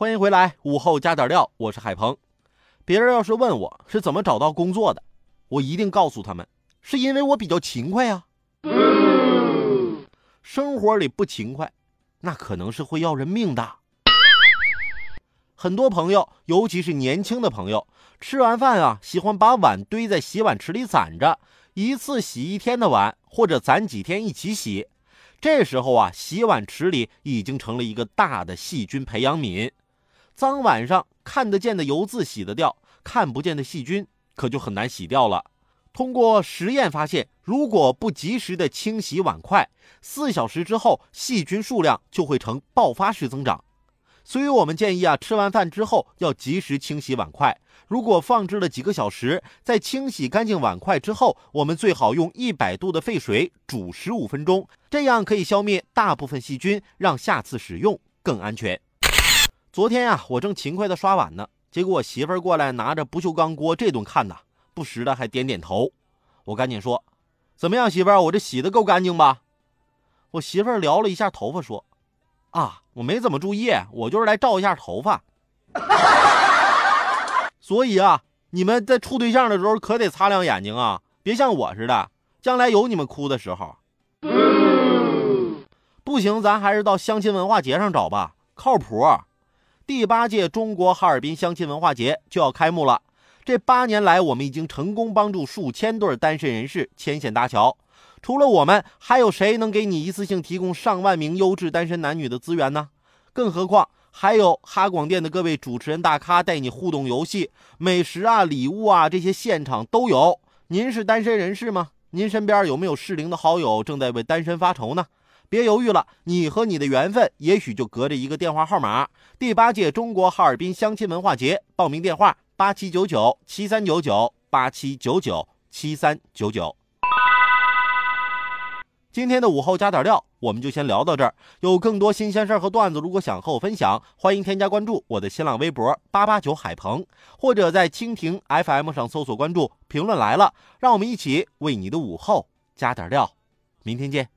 欢迎回来，午后加点料，我是海鹏。别人要是问我是怎么找到工作的，我一定告诉他们，是因为我比较勤快呀。生活里不勤快，那可能是会要人命的。很多朋友，尤其是年轻的朋友，吃完饭啊，喜欢把碗堆在洗碗池里攒着，一次洗一天的碗，或者攒几天一起洗。这时候啊，洗碗池里已经成了一个大的细菌培养皿。脏碗上看得见的油渍洗得掉，看不见的细菌可就很难洗掉了。通过实验发现，如果不及时的清洗碗筷，四小时之后细菌数量就会呈爆发式增长。所以我们建议啊，吃完饭之后要及时清洗碗筷。如果放置了几个小时，在清洗干净碗筷之后，我们最好用一百度的沸水煮十五分钟，这样可以消灭大部分细菌，让下次使用更安全。昨天呀，我正勤快的刷碗呢，结果我媳妇儿过来拿着不锈钢锅，这顿看呐，不时的还点点头。我赶紧说：“怎么样，媳妇儿，我这洗的够干净吧？”我媳妇儿撩了一下头发，说：“啊，我没怎么注意，我就是来照一下头发。”所以啊，你们在处对象的时候可得擦亮眼睛啊，别像我似的，将来有你们哭的时候。不行，咱还是到相亲文化节上找吧，靠谱。第八届中国哈尔滨相亲文化节就要开幕了。这八年来，我们已经成功帮助数千对单身人士牵线搭桥。除了我们，还有谁能给你一次性提供上万名优质单身男女的资源呢？更何况。还有哈广电的各位主持人大咖带你互动游戏、美食啊、礼物啊，这些现场都有。您是单身人士吗？您身边有没有适龄的好友正在为单身发愁呢？别犹豫了，你和你的缘分也许就隔着一个电话号码。第八届中国哈尔滨相亲文化节报名电话：八七九九七三九九八七九九七三九九。今天的午后加点料，我们就先聊到这儿。有更多新鲜事儿和段子，如果想和我分享，欢迎添加关注我的新浪微博八八九海鹏，或者在蜻蜓 FM 上搜索关注“评论来了”，让我们一起为你的午后加点料。明天见。